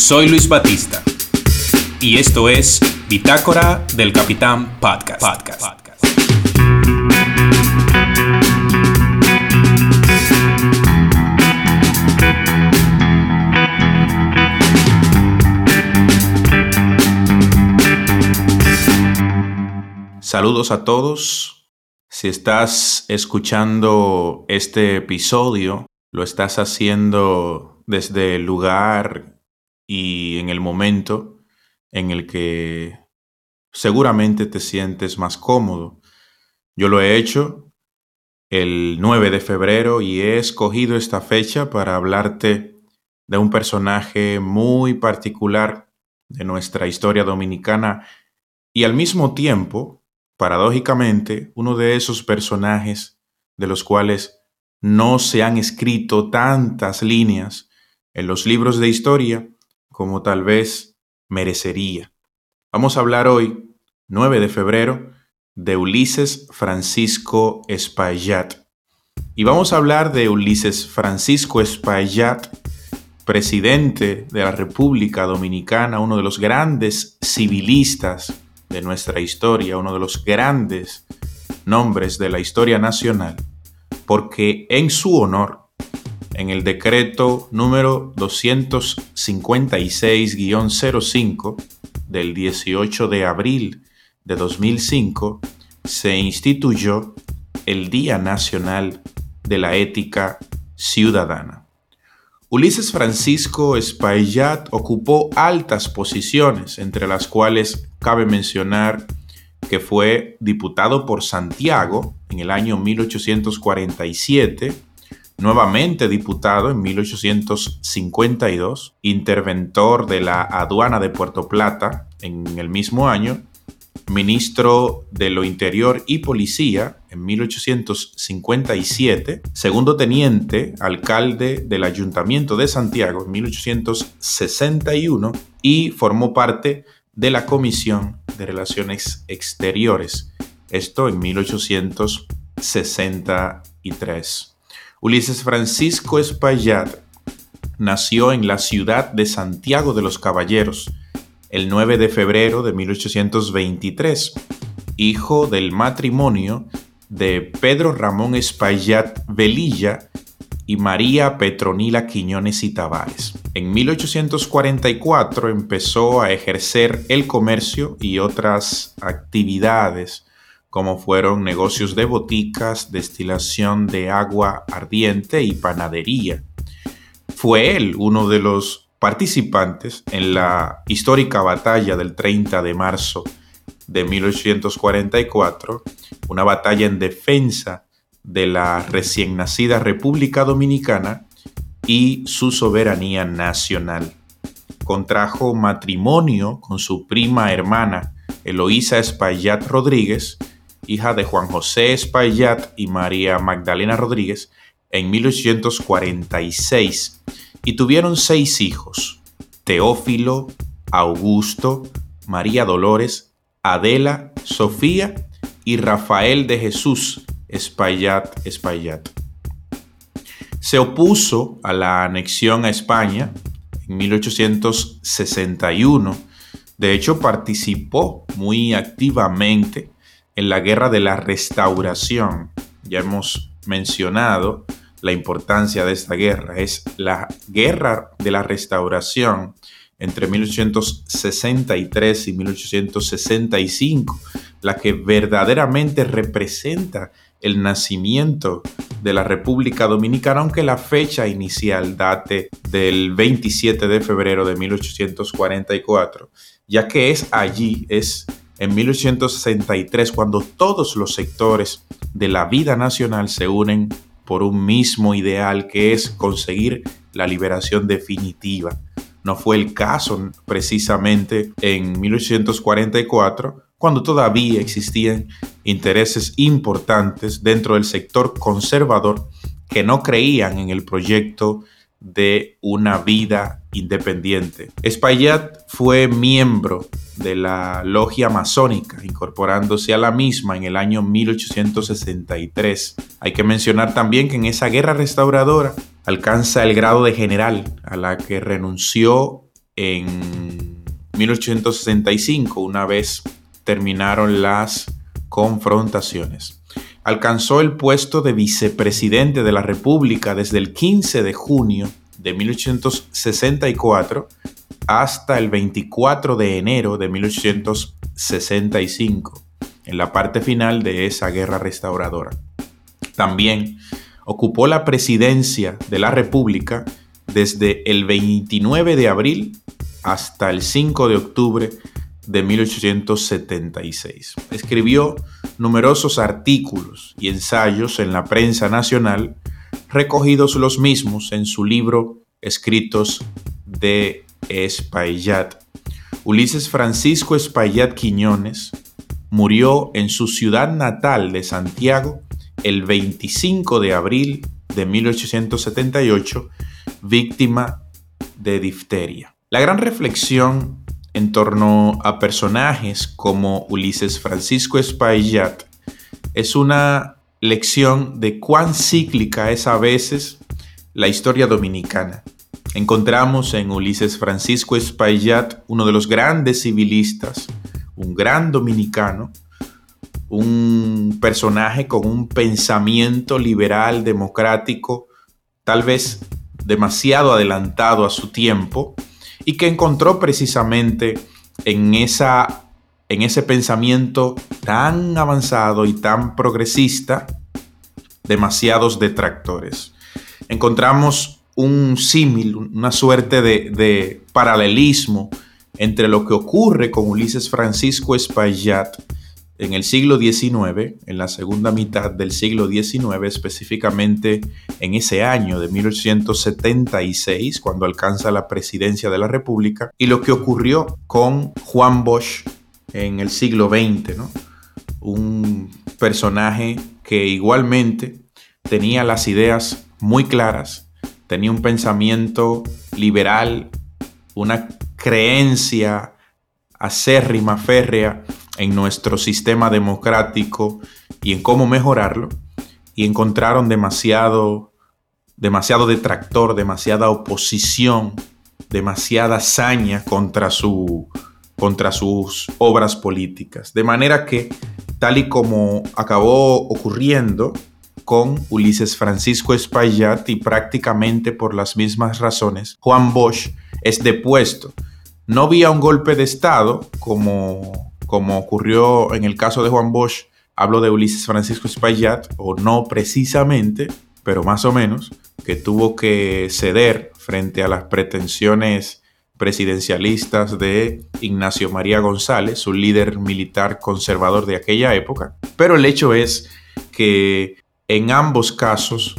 Soy Luis Batista y esto es Bitácora del Capitán Podcast. Saludos a todos. Si estás escuchando este episodio, lo estás haciendo desde el lugar y en el momento en el que seguramente te sientes más cómodo. Yo lo he hecho el 9 de febrero y he escogido esta fecha para hablarte de un personaje muy particular de nuestra historia dominicana y al mismo tiempo, paradójicamente, uno de esos personajes de los cuales no se han escrito tantas líneas en los libros de historia como tal vez merecería. Vamos a hablar hoy, 9 de febrero, de Ulises Francisco Espaillat. Y vamos a hablar de Ulises Francisco Espaillat, presidente de la República Dominicana, uno de los grandes civilistas de nuestra historia, uno de los grandes nombres de la historia nacional, porque en su honor en el decreto número 256-05 del 18 de abril de 2005 se instituyó el Día Nacional de la Ética Ciudadana. Ulises Francisco Espaillat ocupó altas posiciones, entre las cuales cabe mencionar que fue diputado por Santiago en el año 1847, nuevamente diputado en 1852, interventor de la aduana de Puerto Plata en el mismo año, ministro de lo Interior y Policía en 1857, segundo teniente, alcalde del Ayuntamiento de Santiago en 1861 y formó parte de la Comisión de Relaciones Exteriores, esto en 1863. Ulises Francisco Espaillat nació en la ciudad de Santiago de los Caballeros el 9 de febrero de 1823, hijo del matrimonio de Pedro Ramón Espaillat Velilla y María Petronila Quiñones y Tavares. En 1844 empezó a ejercer el comercio y otras actividades como fueron negocios de boticas, destilación de agua ardiente y panadería. Fue él uno de los participantes en la histórica batalla del 30 de marzo de 1844, una batalla en defensa de la recién nacida República Dominicana y su soberanía nacional. Contrajo matrimonio con su prima hermana Eloísa Espaillat Rodríguez, hija de Juan José Espaillat y María Magdalena Rodríguez, en 1846 y tuvieron seis hijos, Teófilo, Augusto, María Dolores, Adela, Sofía y Rafael de Jesús Espaillat Espaillat. Se opuso a la anexión a España en 1861. De hecho, participó muy activamente en la guerra de la restauración. Ya hemos mencionado la importancia de esta guerra. Es la guerra de la restauración entre 1863 y 1865 la que verdaderamente representa el nacimiento de la República Dominicana, aunque la fecha inicial date del 27 de febrero de 1844, ya que es allí, es en 1863, cuando todos los sectores de la vida nacional se unen por un mismo ideal que es conseguir la liberación definitiva. No fue el caso precisamente en 1844, cuando todavía existían intereses importantes dentro del sector conservador que no creían en el proyecto de una vida independiente. Espaillat fue miembro de la logia masónica, incorporándose a la misma en el año 1863. Hay que mencionar también que en esa guerra restauradora alcanza el grado de general, a la que renunció en 1865, una vez terminaron las confrontaciones. Alcanzó el puesto de vicepresidente de la República desde el 15 de junio de 1864 hasta el 24 de enero de 1865, en la parte final de esa guerra restauradora. También ocupó la presidencia de la República desde el 29 de abril hasta el 5 de octubre de 1876. Escribió numerosos artículos y ensayos en la prensa nacional, recogidos los mismos en su libro Escritos de Espaillat. Ulises Francisco Espaillat Quiñones murió en su ciudad natal de Santiago el 25 de abril de 1878, víctima de difteria. La gran reflexión en torno a personajes como Ulises Francisco Espaillat es una lección de cuán cíclica es a veces la historia dominicana. Encontramos en Ulises Francisco Espaillat uno de los grandes civilistas, un gran dominicano, un personaje con un pensamiento liberal, democrático, tal vez demasiado adelantado a su tiempo, y que encontró precisamente en, esa, en ese pensamiento tan avanzado y tan progresista demasiados detractores. Encontramos un símil, una suerte de, de, paralelismo entre lo que ocurre con Ulises Francisco Espaillat en el siglo XIX, en la segunda mitad del siglo XIX, específicamente en ese año de 1876, cuando alcanza la presidencia de la República, y lo que ocurrió con Juan Bosch en el siglo XX, ¿no? un personaje que igualmente tenía las ideas muy claras, tenía un pensamiento liberal, una creencia acérrima, férrea en nuestro sistema democrático y en cómo mejorarlo y encontraron demasiado, demasiado detractor, demasiada oposición, demasiada saña contra, su, contra sus obras políticas. De manera que, tal y como acabó ocurriendo con Ulises Francisco Espaillat y prácticamente por las mismas razones, Juan Bosch es depuesto. No vía un golpe de Estado como como ocurrió en el caso de Juan Bosch, hablo de Ulises Francisco Espaillat, o no precisamente, pero más o menos, que tuvo que ceder frente a las pretensiones presidencialistas de Ignacio María González, su líder militar conservador de aquella época. Pero el hecho es que en ambos casos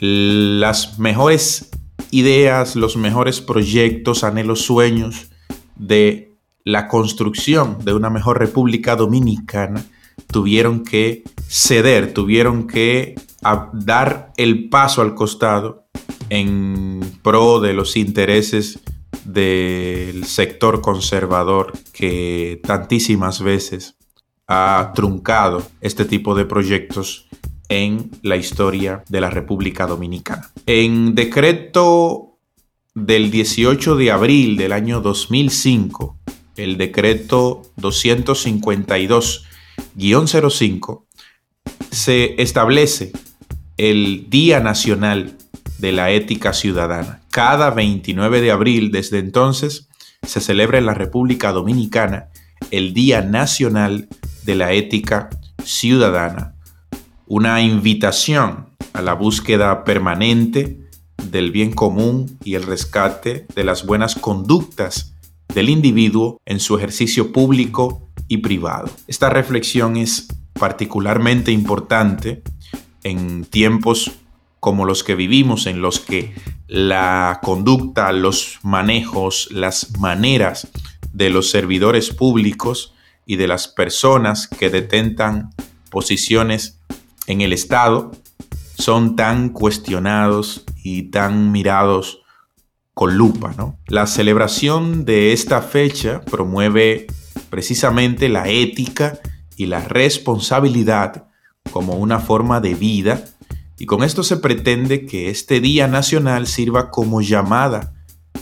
las mejores ideas, los mejores proyectos, anhelos, sueños de la construcción de una mejor República Dominicana, tuvieron que ceder, tuvieron que dar el paso al costado en pro de los intereses del sector conservador que tantísimas veces ha truncado este tipo de proyectos en la historia de la República Dominicana. En decreto del 18 de abril del año 2005, el decreto 252-05, se establece el Día Nacional de la Ética Ciudadana. Cada 29 de abril desde entonces se celebra en la República Dominicana el Día Nacional de la Ética Ciudadana, una invitación a la búsqueda permanente del bien común y el rescate de las buenas conductas del individuo en su ejercicio público y privado. Esta reflexión es particularmente importante en tiempos como los que vivimos, en los que la conducta, los manejos, las maneras de los servidores públicos y de las personas que detentan posiciones en el Estado son tan cuestionados y tan mirados con lupa. ¿no? La celebración de esta fecha promueve precisamente la ética y la responsabilidad como una forma de vida y con esto se pretende que este Día Nacional sirva como llamada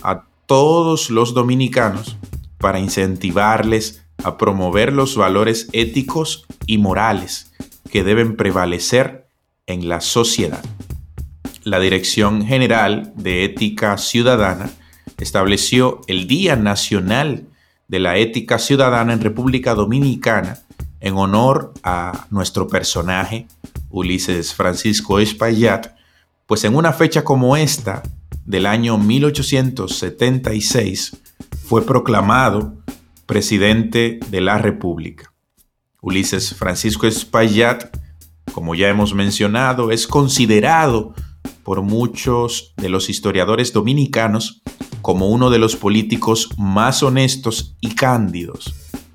a todos los dominicanos para incentivarles a promover los valores éticos y morales que deben prevalecer en la sociedad. La Dirección General de Ética Ciudadana estableció el Día Nacional de la Ética Ciudadana en República Dominicana en honor a nuestro personaje, Ulises Francisco Espaillat, pues en una fecha como esta, del año 1876, fue proclamado presidente de la República. Ulises Francisco Espaillat, como ya hemos mencionado, es considerado por muchos de los historiadores dominicanos como uno de los políticos más honestos y cándidos,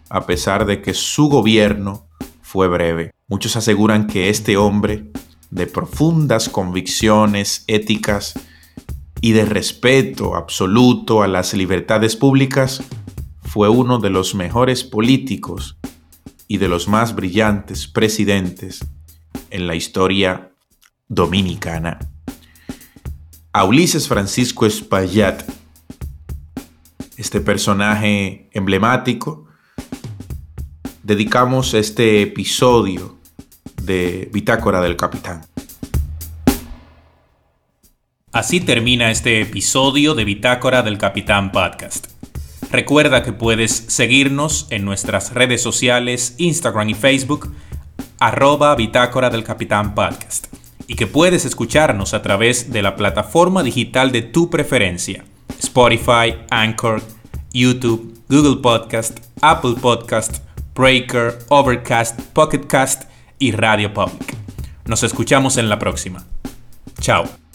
a pesar de que su gobierno fue breve. Muchos aseguran que este hombre, de profundas convicciones éticas y de respeto absoluto a las libertades públicas, fue uno de los mejores políticos y de los más brillantes presidentes en la historia dominicana. A Ulises Francisco Espaillat este personaje emblemático, dedicamos este episodio de Bitácora del Capitán. Así termina este episodio de Bitácora del Capitán Podcast. Recuerda que puedes seguirnos en nuestras redes sociales, Instagram y Facebook, arroba Bitácora del Capitán Podcast, y que puedes escucharnos a través de la plataforma digital de tu preferencia Spotify, Anchor, YouTube, Google Podcast, Apple Podcast, Breaker, Overcast, Pocketcast y Radio Public. Nos escuchamos en la próxima. Chao.